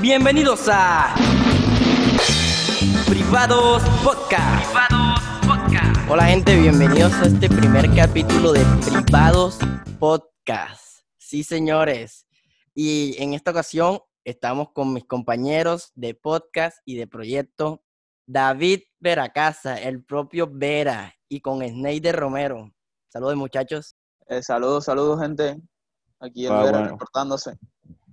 Bienvenidos a Privados Podcast. Privados Podcast. Hola gente, bienvenidos a este primer capítulo de Privados Podcast. Sí, señores. Y en esta ocasión estamos con mis compañeros de podcast y de proyecto, David Veracasa, el propio Vera, y con Sneider Romero. Saludos muchachos. Eh, saludos, saludos gente. Aquí el Ah, Vera bueno. reportándose.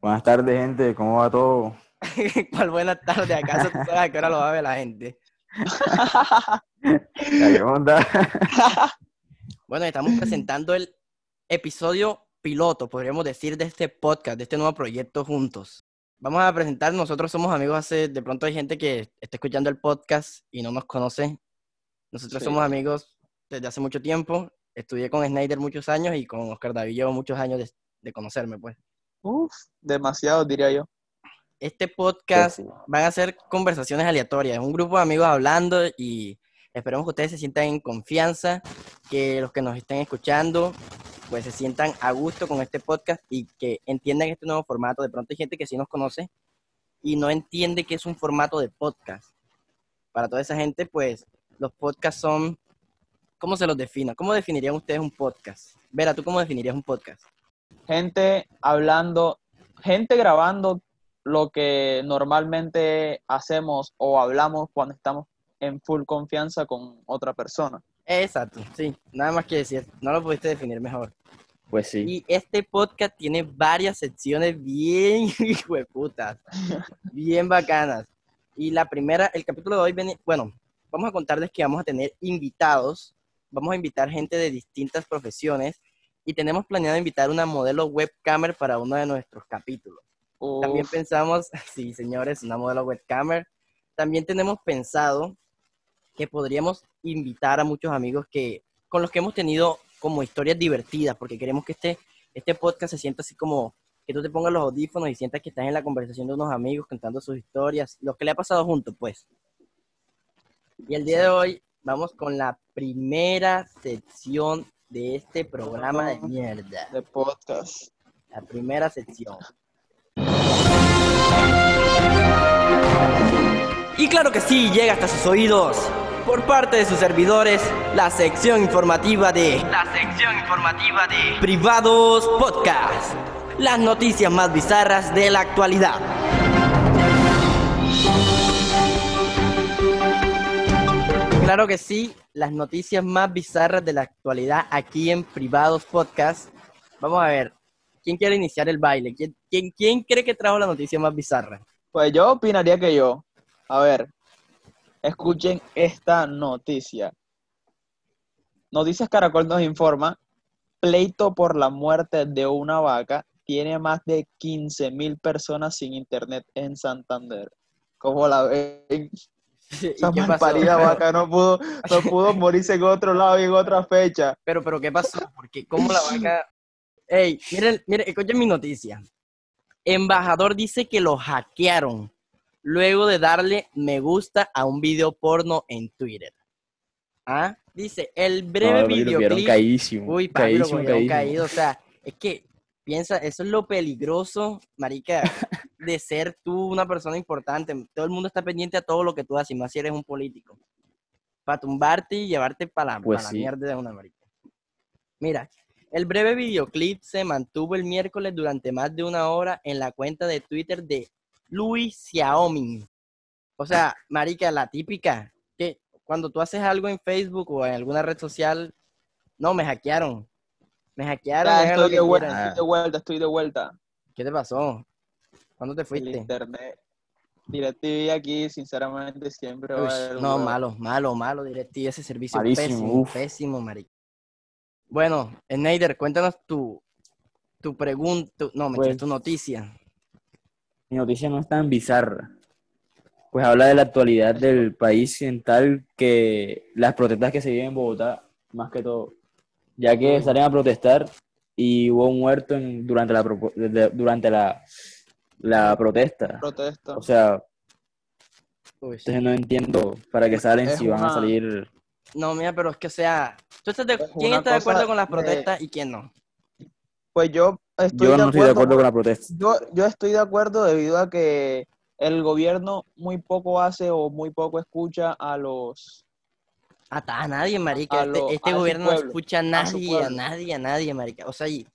Buenas tardes, gente. ¿Cómo va todo? ¿Cuál buenas tardes? ¿Acaso tú sabes a qué hora lo va a ver la gente? ¿Qué onda? Bueno, estamos presentando el episodio piloto, podríamos decir, de este podcast, de este nuevo proyecto juntos. Vamos a presentar, nosotros somos amigos hace, de pronto hay gente que está escuchando el podcast y no nos conoce. Nosotros Sí. somos amigos desde hace mucho tiempo. Estudié con Snyder muchos años y con Oscar David llevo muchos años de, de conocerme, pues. Uf, demasiado diría yo. Este podcast Sí, sí. van a ser conversaciones aleatorias, un grupo de amigos hablando y esperemos que ustedes se sientan en confianza, que los que nos estén escuchando pues se sientan a gusto con este podcast y que entiendan este nuevo formato. De pronto hay gente que sí nos conoce y no entiende que es un formato de podcast. Para toda esa gente, pues los podcasts son, ¿cómo se los defino? ¿Cómo definirían ustedes un podcast? Vera, ¿tú cómo definirías un podcast? Gente hablando, gente grabando lo que normalmente hacemos o hablamos cuando estamos en full confianza con otra persona. Exacto, sí, nada más que decir, no lo pudiste definir mejor. Pues sí. Y este podcast tiene varias secciones bien hueputas, bien bacanas. Y la primera, el capítulo de hoy, viene- bueno, vamos a contarles que vamos a tener invitados, vamos a invitar gente de distintas profesiones y tenemos planeado invitar una modelo webcamer para uno de nuestros capítulos. También pensamos, sí, señores, una modelo webcamer. También tenemos pensado que podríamos invitar a muchos amigos que con los que hemos tenido como historias divertidas, porque queremos que este, este podcast se sienta así como que tú te pongas los audífonos y sientas que estás en la conversación de unos amigos contando sus historias, lo que le ha pasado juntos, pues. Y el día de hoy vamos con la primera sección de este programa de mierda. de podcast. La primera sección. Y claro que sí, llega hasta sus oídos. Por parte de sus servidores, la sección informativa de... La sección informativa de... Privados Podcast. Las noticias más bizarras de la actualidad. Claro que sí, las noticias más bizarras de la actualidad aquí en Privados Podcast. Vamos a ver, ¿quién quiere iniciar el baile? ¿Quién, cree que trajo la noticia más bizarra? Pues yo opinaría que yo. A ver, escuchen esta noticia. Noticias Caracol nos informa, pleito por la muerte de una vaca tiene más de 15 mil personas sin internet en Santander. ¿Cómo la ven? ¿Y Esa malparida vaca no pudo, no pudo morirse en otro lado y en otra fecha. Pero, pero, ¿qué pasó? Porque, ¿cómo la vaca...? Ey, miren, miren, escuchen mi noticia. Embajador dice que lo hackearon luego de darle me gusta a un video porno en Twitter. ¿Ah? Dice, el breve No, papi, lo vieron videoclip... caídimo. Uy, papi, lo caísimo, cogieron caísimo. caído. O sea, es que piensa, eso es lo peligroso, marica, de ser tú una persona importante. Todo el mundo está pendiente a todo lo que tú haces, y más si eres un político. Para tumbarte y llevarte para la, Pues pa' la sí. mierda de una marica. Mira, el breve videoclip se mantuvo el miércoles durante más de una hora en la cuenta de Twitter de Louis Xiaomi. O sea, marica, la típica, que cuando tú haces algo en Facebook o en alguna red social, no, me hackearon. Me hackearon. Lo estoy de vuelta, estoy de vuelta, estoy de vuelta. ¿Qué te pasó? ¿Cuándo te El fuiste? internet. DirecTV aquí, sinceramente, siempre va a Uy, haber no, huevo. malo, malo, malo, DirecTV, ese servicio Malísimo, pésimo, uf. pésimo, marica. Bueno, Snyder, cuéntanos tu, tu pregunta, no, me Pues- tu noticia. Mi noticia no es tan bizarra. Pues habla de la actualidad del país en tal que las protestas que se viven en Bogotá, más que todo, ya que Uy. salen a protestar y hubo un muerto en- durante la durante la, la protesta. Protesta. O sea, Uy, sí. entonces no entiendo para qué salen Es si van a salir. No, mira, pero es que, o sea, ¿tú estás de- Es ¿quién está de acuerdo con las de- protestas y quién no? Pues yo estoy Yo de no estoy de acuerdo con la protesta. Yo, yo estoy de acuerdo debido a que el gobierno muy poco hace o muy poco escucha a los... A, a nadie, marica. A Este, lo- este gobierno no escucha a nadie, a, nadie, a nadie, marica. O sea, y,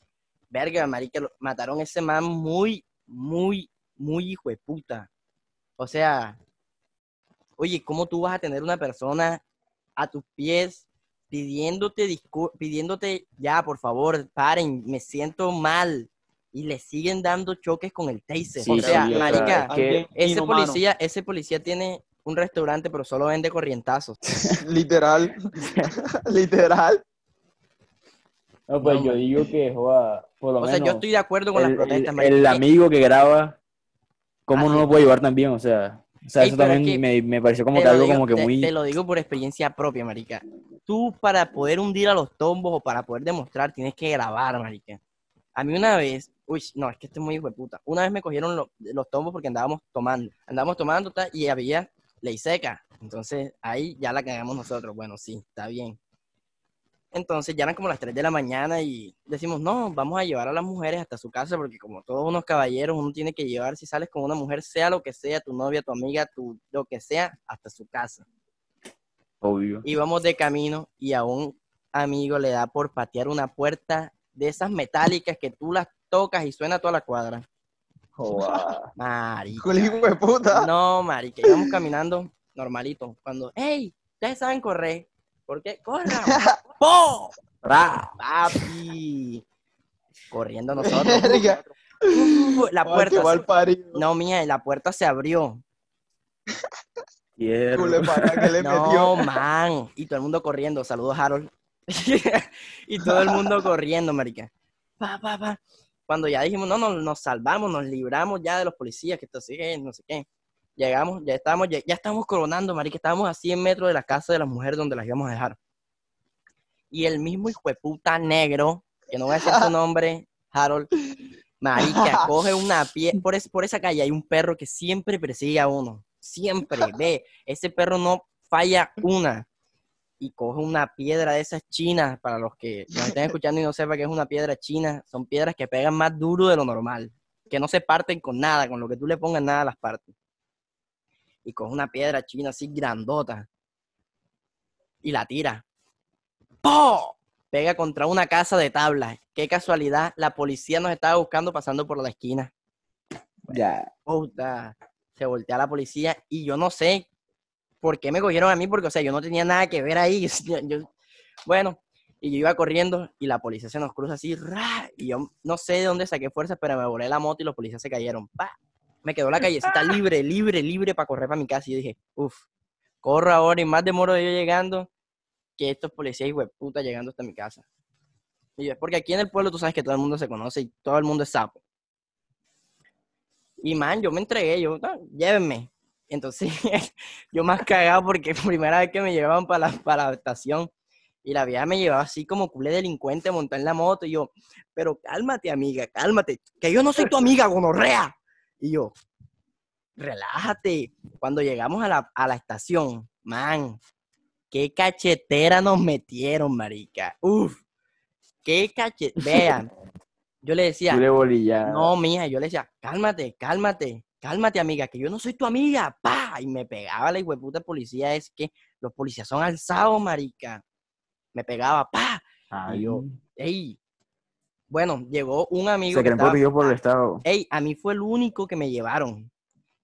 verga, marica, lo- mataron a ese man muy, muy, muy hijo de puta. O sea, oye, ¿cómo tú vas a tener una persona a tus pies pidiéndote, pidiéndote, ya, por favor, paren, me siento mal? Y le siguen dando choques con el taser. Sí, o sea, sí, marica, es que Alguien ese policía, ese policía tiene un restaurante, pero solo vende corrientazos. Literal. Literal. No, pues No, yo digo que, joda, por lo O sea, yo estoy de acuerdo con el, las protestas, el- marica. el Eh, amigo que graba, ¿cómo no lo puede llevar tan bien? O sea, o sea Ey, eso es también que me, me pareció como que algo digo- como que te- muy... Te lo digo por experiencia propia, marica. Tú para poder hundir a los tombos o para poder demostrar tienes que grabar, marica. A mí una vez, uy, no, es que este es muy hijo de puta. Una vez me cogieron lo- los tombos porque andábamos tomando. Andábamos tomando y había ley seca. Entonces ahí ya la cagamos nosotros. Bueno, sí, está bien. Entonces ya eran como las 3 de la mañana y decimos, no, vamos a llevar a las mujeres hasta su casa porque como todos unos caballeros, uno tiene que llevar, si sales con una mujer, sea lo que sea, tu novia, tu amiga, tu, lo que sea, hasta su casa. Obvio. Íbamos de camino y a un amigo le da por patear una puerta de esas metálicas que tú las tocas y suena toda la cuadra. Joda. Marica. De puta. No, marica, íbamos caminando normalito. Cuando, hey, ustedes saben correr. ¿Por qué? ¡Corran! ¡Po! Ra. ¡Papi! Corriendo nosotros. Uh, la qué puerta. se-. No, mía, la puerta se abrió. Hierro. Cule para que le No, metió. man. Y todo el mundo corriendo. Saludos, Harold. y todo el mundo corriendo, marica. Pa, pa, pa. Cuando ya dijimos, no, no, nos salvamos, nos libramos ya de los policías, que esto sigue, no sé qué. Llegamos, ya estábamos, ya, ya estábamos coronando, marica. Estábamos a 100 metros de la casa de las mujeres donde las íbamos a dejar. Y el mismo hijo de puta negro, que no voy a decir su nombre, Harold, marica, coge una pie, por, es- por esa calle hay un perro que siempre persigue a uno. Siempre, ve, ese perro no falla una. Y coge una piedra de esas chinas, para los que nos estén escuchando y no sepan que es una piedra china, son piedras que pegan más duro de lo normal, que no se parten con nada, con lo que tú le pongas nada las partes. Y coge una piedra china así grandota y la tira. ¡Po! Pega contra una casa de tablas. Qué casualidad, la policía nos estaba buscando pasando por la esquina. Ya. Puta, se voltea la policía y yo no sé por qué me cogieron a mí, porque, o sea, yo no tenía nada que ver ahí. Yo- yo- bueno, y yo iba corriendo y la policía se nos cruza así, ¡ra! y yo no sé de dónde saqué fuerza, pero me volé la moto y los policías se cayeron. ¡pa! Me quedó la callecita libre, libre, libre para correr para mi casa. Y yo dije, uff, corro ahora y más demoro yo llegando que estos policías, güey, puta, llegando hasta mi casa. Y yo, porque aquí en el pueblo tú sabes que todo el mundo se conoce y todo el mundo es sapo. Y man, yo me entregué, yo, "No, llévenme. Entonces, yo más cagado porque primera vez que me llevaban para la, para la estación y la vieja me llevaba así como culé delincuente montar en la moto y yo, pero cálmate amiga, cálmate, que yo no soy tu amiga, gonorrea. Y yo, relájate. Cuando llegamos a la, a la estación, man, qué cachetera nos metieron, marica. Uf, qué cachetera. Vean, yo le decía, no, mija, yo le decía, cálmate, cálmate, cálmate, amiga, que yo no soy tu amiga, pa, y me pegaba la hijueputa policía, es que los policías son alzados, marica. Me pegaba, pa, Ay, y yo, ey. Bueno, llegó un amigo se que creen estaba- protegidos por el Estado. ey, a mí fue el único que me llevaron.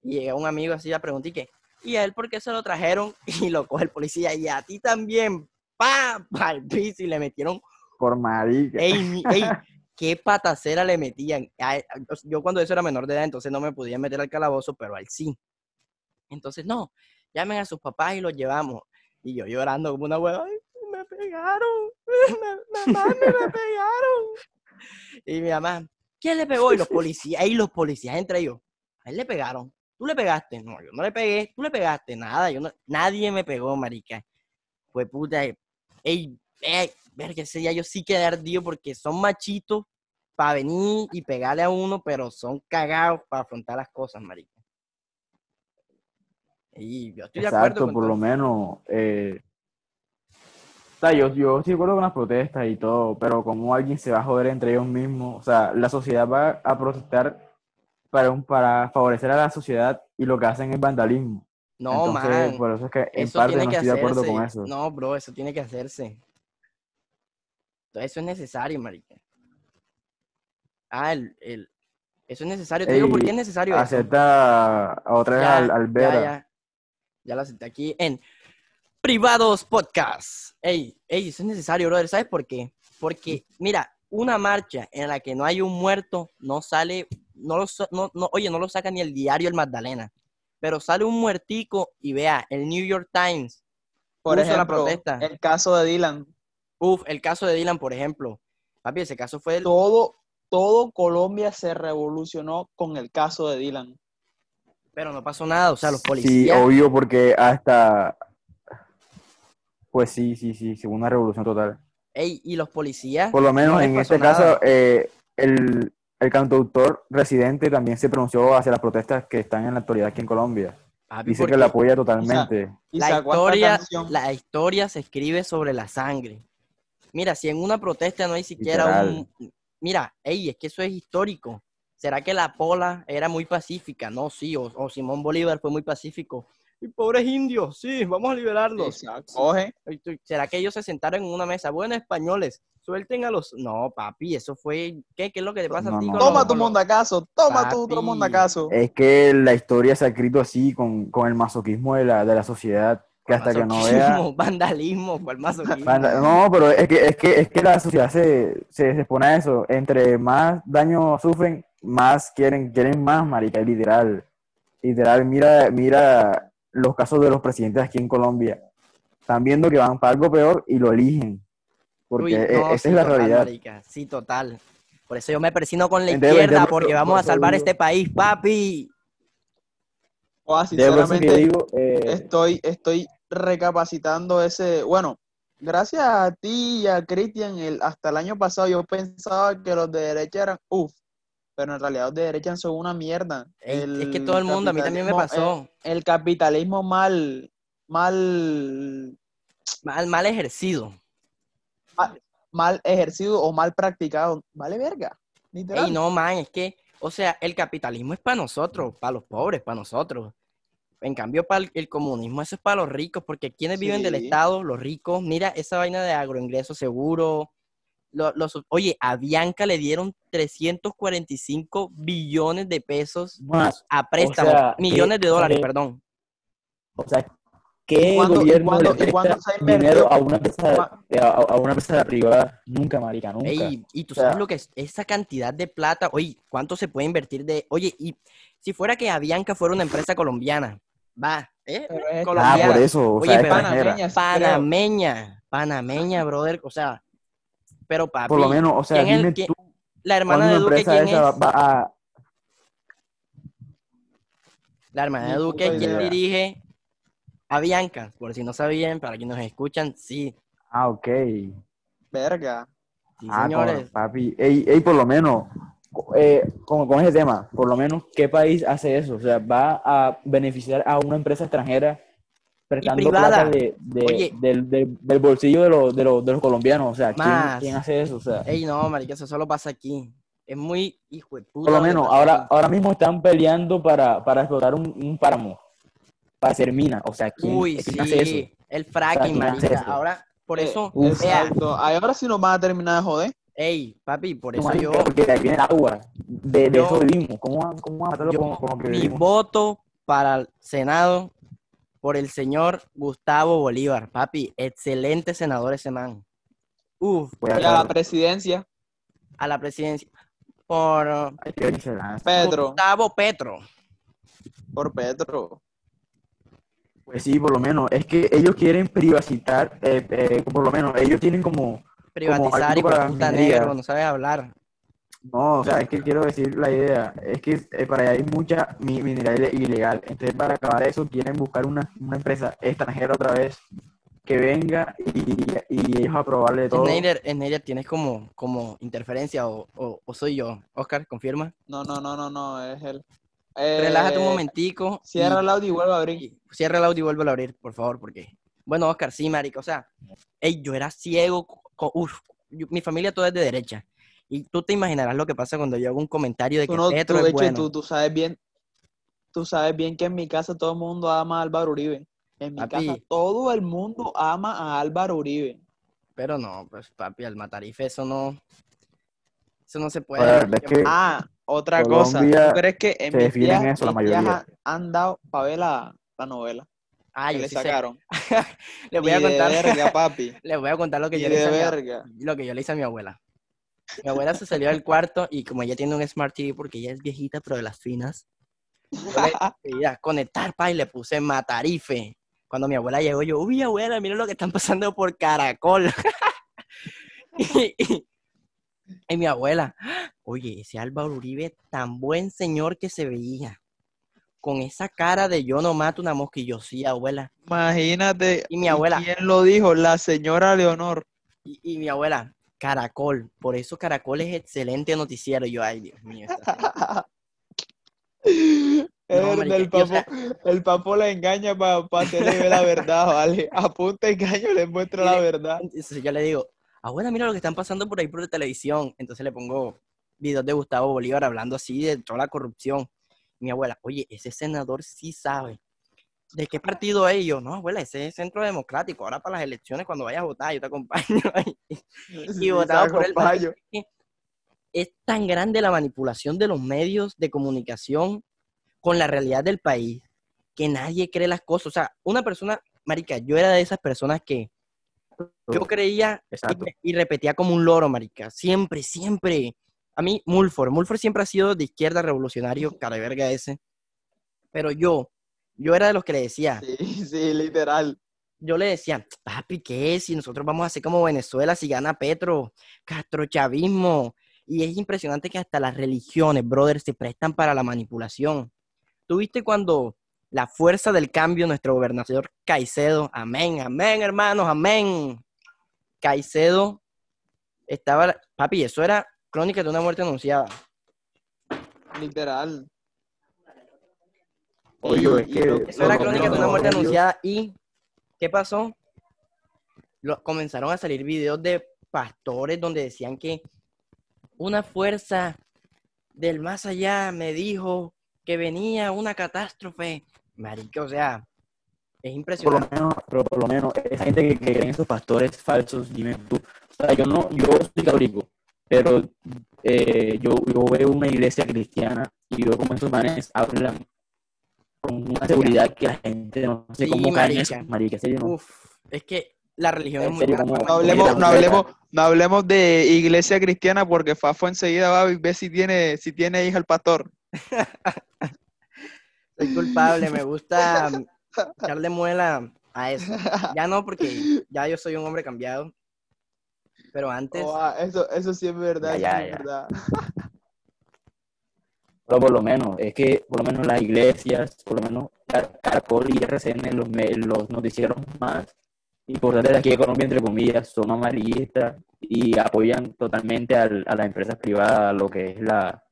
Y llega un amigo así a preguntar, ¿y qué? ¿Y a él por qué se lo trajeron? Y lo coge el policía, y a ti también, pa, pa, al piso, y le metieron Por marica. Ey, ey, qué patacera le metían. Yo cuando eso era menor de edad, entonces no me podía meter al calabozo, pero a él sí. Entonces, no, llamen a sus papás y los llevamos. Y yo llorando como una hueva, "Ay, me pegaron, me, mamá, me, me pegaron. Y mi mamá, ¿quién le pegó? Y los policías, y los policías entre ellos, a él le pegaron. ¿Tú le pegaste? No, yo no le pegué. ¿Tú le pegaste? Nada, yo no, nadie me pegó, marica. Fue puta. Ey, ey, verga, ese día yo sí quedé ardido porque son machitos para venir y pegarle a uno, pero son cagados para afrontar las cosas, marica. Y yo estoy de acuerdo Exacto, con por todo. lo menos. eh, sea, yo, yo sí recuerdo con las protestas y todo, pero como alguien se va a joder entre ellos mismos, o sea, la sociedad va a protestar para, un, para favorecer a la sociedad y lo que hacen es vandalismo. No, Entonces, man. por eso es que en Eso parte no estoy de acuerdo con eso. No, bro, eso tiene que hacerse. Entonces, eso es necesario, marica. Ah, el, el- eso es necesario. Te digo por qué es necesario eso. Acepta a otra vez Ya, al, al ya, Vera. ya. Ya lo acepté aquí en Privados Podcast. Ey, ey, eso es necesario, brother. ¿Sabes por qué? Porque, mira, una marcha en la que no hay un muerto no sale, no lo, no, no- oye, no lo saca ni el diario El Magdalena. Pero sale un muertico y vea, el New York Times. Por puso la ejemplo, protesta. el caso de Dylan. Uf, el caso de Dylan, por ejemplo. Papi, ese caso fue el... Todo, todo Colombia se revolucionó con el caso de Dylan. Pero no pasó nada, o sea, los Sí, policías... obvio, porque hasta. Pues sí, sí, sí, sí, una revolución total. Ey, y los policías... Por lo menos no en este nada. caso, eh, el, el cantautor residente también se pronunció hacia las protestas que están en la actualidad aquí en Colombia. Papi, Dice que la apoya totalmente. Y la historia, la historia se escribe sobre la sangre. Mira, si en una protesta no hay siquiera un... Mira, ey, es que eso es histórico. ¿Será que la pola era muy pacífica? No, sí, o, o Simón Bolívar fue muy pacífico. Y pobres indios, sí, vamos a liberarlos. Exacto. ¿Será que ellos se sentaron en una mesa? Bueno, españoles, suelten a los... No, papi, eso fue... ¿Qué, ¿Qué es lo que te pasa No, a ti no, con no. Toma los- tu mondacazo, toma tu otro mondacazo. Es que la historia se ha escrito así, con, con el masoquismo de la, de la sociedad, que hasta que no vea... Masoquismo, Vandalismo, ¿cuál masoquismo? No, pero es que, es que, es que la sociedad se, se, se expone a eso. Entre más daño sufren, más quieren, quieren más, marica, literal. Literal, mira, mira los casos de los presidentes aquí en Colombia. Están viendo que van para algo peor y lo eligen. Porque Uy, e- no, esa sí, es la total, realidad. marica, Sí, total. Por eso yo me persino con la Entonces, izquierda, porque por- vamos a salvar este país, papi. O De por eso que sinceramente, digo, eh, estoy, estoy recapacitando ese. Bueno, gracias a ti y a Cristian, el, hasta el año pasado yo pensaba que los de derecha eran uff, pero en realidad los de derecha son una mierda. Es que todo el mundo, a mí también me pasó. El, el capitalismo mal, mal, Mal, mal ejercido. mal ejercido o mal practicado. Vale verga. Literal. Ey, no, man, es que, o sea, el capitalismo es para nosotros, para los pobres, para nosotros. En cambio, para el, el comunismo, eso es para los ricos, porque quienes viven del. Estado, los ricos, mira esa vaina de agroingreso seguro. Lo- los, oye, a Bianca le dieron 345 billones de pesos más, a préstamo, sea, millones de dólares, que- perdón. o sea, ¿qué ¿Y cuándo- y gobierno cuándo- le presta se ha invertido? dinero a una empresa, Cua- a, a una empresa privada? Nunca, marica, nunca. Ey, y tú O sea- sabes lo que es esa cantidad de plata, oye, ¿cuánto se puede invertir de, oye, y si fuera que Avianca fuera una empresa colombiana, va, ¿eh? Ah, por eso, o Oye, sea. Panameña. Panameña, panameña, brother, o sea, pero papi, Por lo menos, o sea, ¿quién es- dime quién- tú, la hermana ¿cuándo de Duque, ¿quién esa es? va a... La hermana de Duque, ¿quién idea. dirige? Avianca, por si no sabían, para quienes nos escuchan, sí, Ah, ok. Verga. sí, Ah, señores. con- papi, ey, ey, por lo menos, eh, con, con ese tema, por lo menos, ¿qué país hace eso? O sea, va a beneficiar a una empresa extranjera prestando privada. plata de, de- Oye. del, del- del bolsillo de los, de, los, de los colombianos. O sea, ¿quién, quién hace eso? O sea, Ey, no, marica, eso solo pasa aquí. Es muy hijo de puta. por lo menos, ahora, ahora mismo están peleando para, para explotar un, un páramo, para hacer mina. O sea, ¿quién, Uy, quién hace eso? sí, el fracking, ¿quién hace marica. eso? Ahora, por Eh, eso, uf. vea, Exacto. Ahora sí nos van a terminar de joder. ey, papi, por eso marica, yo, Porque de ahí viene el agua. De, de Yo- eso vivimos. ¿Cómo, van- cómo matarlo yo con, con lo que mi vivimos? voto para el Senado por el señor Gustavo Bolívar, papi, excelente senador ese man. Uf, a Y a la presidencia, a la presidencia por Ay, qué excelencia. Pedro, Gustavo Petro. por Petro. Pues sí, por lo menos. Es que ellos quieren privacitar, eh, eh, por lo menos, ellos tienen como... Privatizar y puta minería. negro, no sabes hablar. No, o sea, es que quiero decir la idea. Es que eh, para allá hay mucha mi- minería ilegal. Entonces, para acabar eso, quieren buscar una, una empresa extranjera otra vez que venga y, y ellos aprobarle todo. Snyder, Snyder, ¿tienes como, como interferencia o, o- o soy yo? Oscar, confirma. No, no, no, no, no, es él. Relájate un Eh, momentico. y- Cierra el audio y vuelve a abrir. y cierra el audio y vuelve a abrir, por favor, porque Bueno, Oscar, sí, marica, o sea, ey, yo era ciego, co- uf, yo- mi familia toda es de derecha. Y tú te imaginarás lo que pasa cuando yo hago un comentario de que no- Petro tú, de es hecho, bueno. tú, tú sabes bien, tú sabes bien que en mi casa todo el mundo ama a Álvaro Uribe. En mi Papi. casa todo el mundo ama a Álvaro Uribe. Pero no, pues papi, al Matarife eso no, eso no se puede. Es que Ah, otra cosa. ¿Tú crees que en mis eso la días mayoría. han, han dado para ver la, la novela Ah, yo le sí sé. sacaron? Les voy a de contar, verga, papi. les voy a contar lo que yo le hice de a mi, verga. lo que yo le hice a mi abuela. Mi abuela se salió del cuarto y como ella tiene un Smart TV porque ella es viejita, pero de las finas, quería conectar, pa, y le puse Matarife. Cuando mi abuela llegó, yo, uy, abuela, mira lo que están pasando por Caracol. y, y- y mi abuela, oye, ese Álvaro Uribe, tan buen señor que se veía. Con esa cara de yo no mato una yo, sí, abuela. Imagínate. Y mi abuela. ¿Quién lo dijo? La señora Leonor. Y, y mi abuela, Caracol. Por eso Caracol es excelente noticiero. Yo, ay, Dios mío. esta gente. El, o papo, sea- el papo la engaña para hacerle ver la verdad, ¿vale? A punta engaño le muestra Y la verdad. Yo le digo, abuela, mira lo que están pasando por ahí por televisión. Entonces le pongo videos de Gustavo Bolívar hablando así de toda la corrupción. Mi abuela, oye, ese senador sí sabe. ¿De qué partido es? Y yo, no, abuela, ese es Centro Democrático. Ahora para las elecciones, cuando vayas a votar, yo te acompaño. Sí, votado sabe, por él, compadre. es tan grande la manipulación de los medios de comunicación con la realidad del país que nadie cree las cosas. O sea, una persona, marica, yo era de esas personas que yo creía y, y repetía como un loro, marica. Siempre, siempre. A mí, Mulford, Mulford siempre ha sido de izquierda revolucionario, cara verga ese. Pero yo, yo era de los que le decía, Sí, sí, literal. yo le decía, papi, ¿qué? Si nosotros vamos a hacer como Venezuela, si gana Petro, castrochavismo. Y es impresionante que hasta las religiones, brother, se prestan para la manipulación. ¿Tuviste cuando la fuerza del cambio, nuestro gobernador Caicedo, amén, amén, hermanos, amén. Caicedo estaba, papi, eso era crónica de una muerte anunciada. Literal. Oye, es que Eso era lo- crónica de una muerte anunciada. ¿Y qué pasó? Lo- comenzaron a salir videos de pastores donde decían que una fuerza del más allá me dijo que venía una catástrofe. Marica, o sea, es por lo impresionante. menos, pero por lo menos, esa gente que, que cree en esos pastores falsos, dime tú. O sea, yo no, yo soy católico, pero eh, yo, yo veo una iglesia cristiana y veo cómo esos manes hablan con una seguridad que la gente no sé Sí, cómo caen en marica. eso, marica, en serio, no. Uf, es que la religión es muy serio, grande. ¿cómo- No hablemos, no hablemos, no hablemos de iglesia cristiana porque Fafo enseguida va a ver si tiene, si tiene hija el pastor. Soy culpable, me gusta echarle muela a eso. Ya no, porque ya yo soy un hombre cambiado. Pero antes, Oh, ah, eso, eso sí es verdad, Ya, ya, sí es ya. verdad. Pero por lo menos, es que por lo menos las iglesias, por lo menos Car- Caracol y RCN, los, los noticieros más importantes de aquí de Colombia, entre comillas, son amarillistas y apoyan totalmente al- a las empresas privadas, a lo que es la...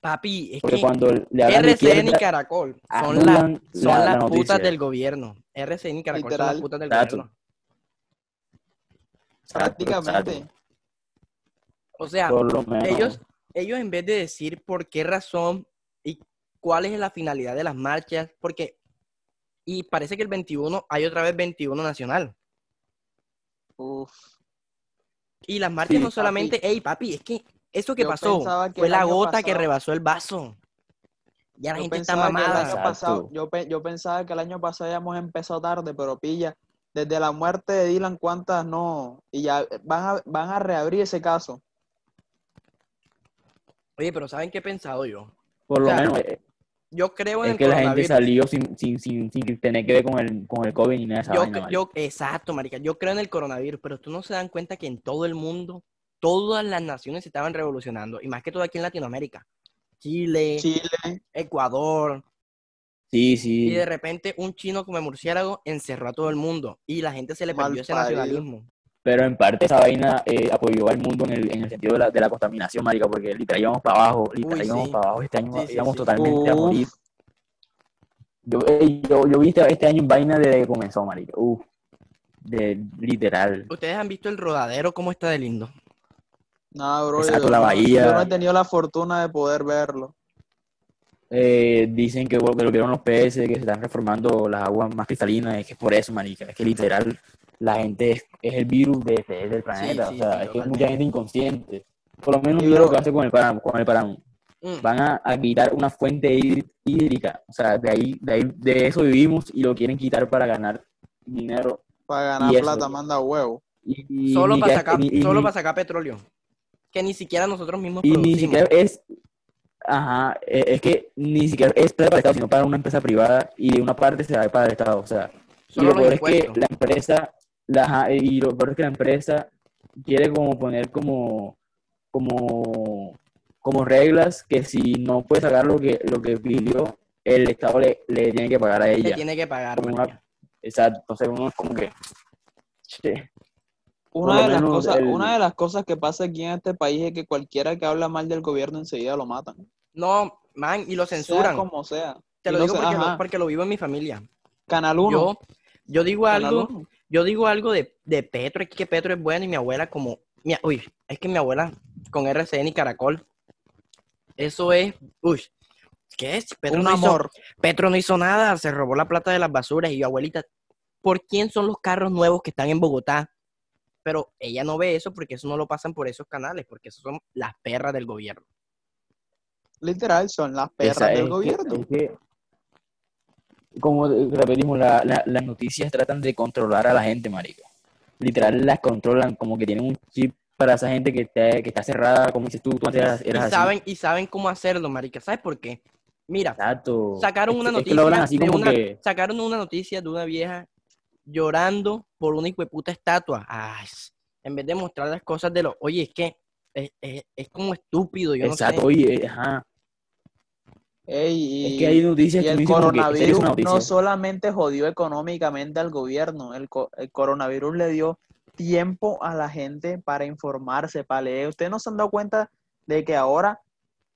papi, es Porque que cuando le RCN y Caracol son, la- anulan son la- la las noticia. putas del gobierno. RCN y Caracol son las putas del Exacto. gobierno. Exacto, Prácticamente. exacto. O sea, ellos, ellos en vez de decir por qué razón y cuál es la finalidad de las marchas, porque, y parece que el 21, hay otra vez 21 nacional. Uf. Y las marchas Sí. no solamente, hey papi, es que eso que Yo pasó que fue la gota que rebasó el vaso. Ya la Yo gente está pensaba que el mamada. año Exacto. pasado, yo, pe- yo pensaba que el año pasado habíamos empezado tarde, pero pilla, desde la muerte de Dylan, ¿cuántas no? Y ya van a, van a reabrir ese caso. Oye, pero ¿saben qué he pensado yo? por lo o sea, menos eh, Yo creo en es el que la gente coronavirus. salió sin, sin, sin, sin tener que ver con el, con el COVID ni nada de esa Yo, vaina, exacto, marica. Yo creo en el coronavirus, pero tú no se dan cuenta que en todo el mundo, todas las naciones se estaban revolucionando, y más que todo aquí en Latinoamérica. Chile, Chile, Ecuador, Sí, y sí. de repente un chino como murciélago encerró a todo el mundo, y la gente se le perdió ese nacionalismo. Pero en parte esa vaina eh, apoyó al mundo en el, en el sentido de la, de la contaminación, marica, porque literal íbamos para abajo, literal Uy, íbamos sí. para abajo este año, Sí, sí, íbamos sí. totalmente a morir. Yo, eh, yo, yo vi este, este año en vaina desde que comenzó, marica. Uf. de literal. ¿Ustedes han visto el rodadero cómo está de lindo? Nada, bro. Exacto, yo, la no- bahía. yo no he tenido la fortuna de poder verlo. Eh, dicen que, bueno, que lo vieron los peces, que se están reformando las aguas más cristalinas, es que es por eso, marica, es que literal la gente es, es el virus de, de- del planeta, sí, o sea, sí, es que hay mucha gente inconsciente. Por lo menos Y mira bro- lo que hace con el páramo, con el páramo. Mm. Van a, a quitar una fuente hídri- hídrica, o sea, de ahí, de ahí, de eso vivimos y lo quieren quitar para ganar dinero. Para ganar plata manda huevo. Y, y Solo ni para que- sacar, ni- y solo ni- para sacar petróleo. Que ni siquiera nosotros mismos Y ni producimos. siquiera es, ajá, e- es que ni siquiera es para el Estado, sino para una empresa privada y de una parte se va para el Estado. O sea, y lo peor es que la empresa, la, ajá, y lo peor es que la empresa quiere como poner como, como, como reglas que si no puede sacar lo que, lo que pidió, el Estado le, le tiene que pagar a Le ella. tiene que pagar. Como marica. una- exacto, entonces uno es como que... che, Una de, las cosas, el- una de las cosas que pasa aquí en este país es que cualquiera que habla mal del gobierno enseguida lo matan. No, man, y lo Sea censuran. como sea. Te Y lo digo porque, lo, ajá, porque lo vivo en mi familia. Canal 1. Yo, yo digo Canal algo, 1. Yo digo algo de, de Petro, es que Petro es bueno y mi abuela como, mi- uy, es que mi abuela con RCN y Caracol, eso es, uy, ¿qué es? Petro un no, hizo. Petro no hizo nada, se robó la plata de las basuras y yo, abuelita, ¿por quién son los carros nuevos que están en Bogotá? Pero ella no ve eso porque eso no lo pasan por esos canales, porque esos son las perras del gobierno. Literal, son las perras Esa- del es que- gobierno. es que, como repetimos, la- la- las noticias tratan de controlar a la gente, marica. Literal, las controlan, como que tienen un chip para esa gente que está, que está cerrada, como dices tú, tú antes eras, Y eras así. saben, y saben cómo hacerlo, marica. ¿Sabes por qué? Mira, Exacto. sacaron una que- es que noticia lo hablan así de como una, que, sacaron una noticia de una vieja llorando por una hijueputa estatua. Ay, en vez de mostrar las cosas de lo, oye, es que es, es- es como estúpido, yo exacto, no sé. oye, ajá. Ey, y, Es que hay noticias y que el uno dice como que, ¿en serio es coronavirus no solamente jodió económicamente al gobierno, el, co- el coronavirus le dio tiempo a la gente para informarse, para leer. Ustedes no se han dado cuenta de que ahora,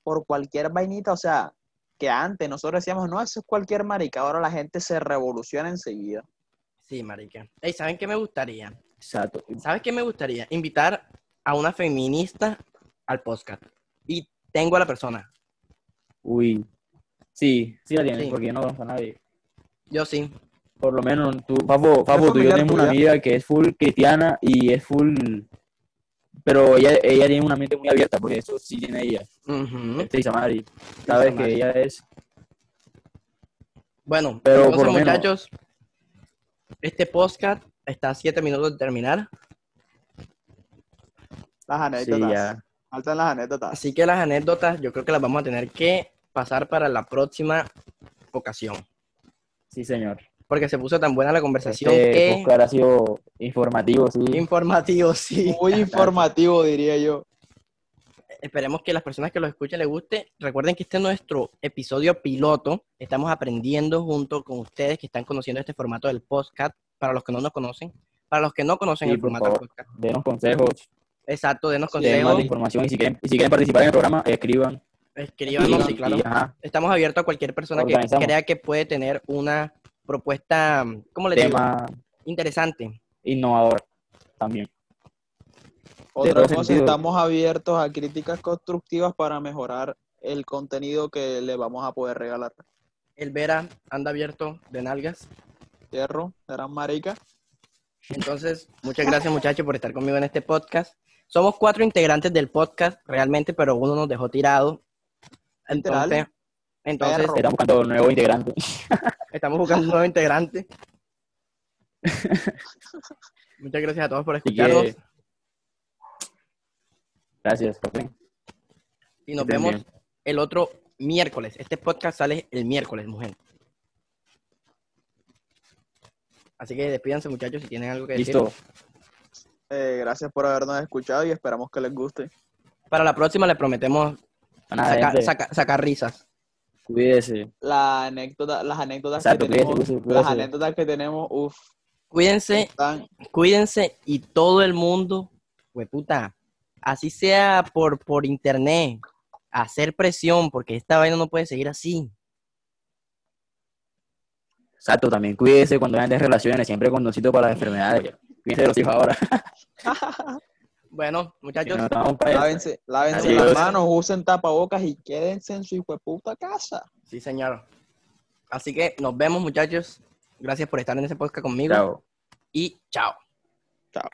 por cualquier vainita, o sea, que antes nosotros decíamos, no, eso es cualquier marica, ahora la gente se revoluciona enseguida. Sí, marica. Ey, ¿saben qué me gustaría? Exacto. ¿Sabes qué me gustaría? Invitar a una feminista al podcast. Y tengo a la persona. Uy. Sí, sí la tienes, Sí. porque yo no conozco a nadie. Yo sí. Por lo menos, tú, Papo, Papo, tú y yo tenemos una amiga que es full cristiana y es full... Pero ella, ella tiene una mente muy abierta, porque eso sí tiene ella. Ujú. Este Isamari. Sabes Isamari. que ella es... Bueno, Pero entonces, por lo menos- muchachos, este podcast está a siete minutos de terminar. Las Sí, anécdotas. ya. Faltan las anécdotas. Así que las anécdotas yo creo que las vamos a tener que pasar para la próxima ocasión. Sí, señor. Porque se puso tan buena la conversación Este que... podcast ha sido informativo, sí. Informativo, sí. Muy informativo, diría yo. Esperemos que las personas que lo escuchen les guste. Recuerden que este es nuestro episodio piloto. Estamos aprendiendo junto con ustedes que están conociendo este formato del podcast. Para los que no nos conocen. Para los que no conocen Sí, el por formato del podcast. Denos consejos, Exacto, denos consejos. información y si quieren, y si quieren participar en el programa, escriban. Escríbanos, sí, Y- claro. Estamos abiertos a cualquier persona que crea que puede tener una propuesta, ¿cómo le digo? Interesante. innovador también. Otra cosa, sentido. estamos abiertos a críticas constructivas para mejorar el contenido que le vamos a poder regalar. El Vera anda abierto de nalgas. Hierro, eran marica. Entonces, muchas gracias muchachos por estar conmigo en este podcast. Somos cuatro integrantes del podcast realmente, pero uno nos dejó tirado. Entonces, Literal. entonces Perro. Estamos buscando un nuevo integrante. estamos buscando un nuevo integrante. Muchas gracias a todos por escucharnos que, gracias, José. y nos estén vemos bien. el otro miércoles. Este podcast sale el miércoles, mujer. Así que despídanse muchachos si tienen algo que decir. Listo. Eh, gracias por habernos escuchado y esperamos que les guste. Para la próxima le prometemos Nada, saca- gente, saca- sacar risas. cuídese. La anécdota, las anécdotas Exacto, que tenemos, cuídese, cuídese, las anécdotas que tenemos, uff, Cuídense, están cuídense y todo el mundo, puta, así sea por, por internet, hacer presión, porque esta vaina no puede seguir así. Exacto, también cuídese cuando vayan de relaciones, siempre condoncito para las enfermedades. Cuídense de los hijos ahora. Bueno, muchachos. Lávense, lávense las manos, usen tapabocas y quédense en su hijo de puta casa. sí, señor. Así que nos vemos, muchachos. Gracias por estar en ese podcast conmigo. Chao. Y chao. Chao.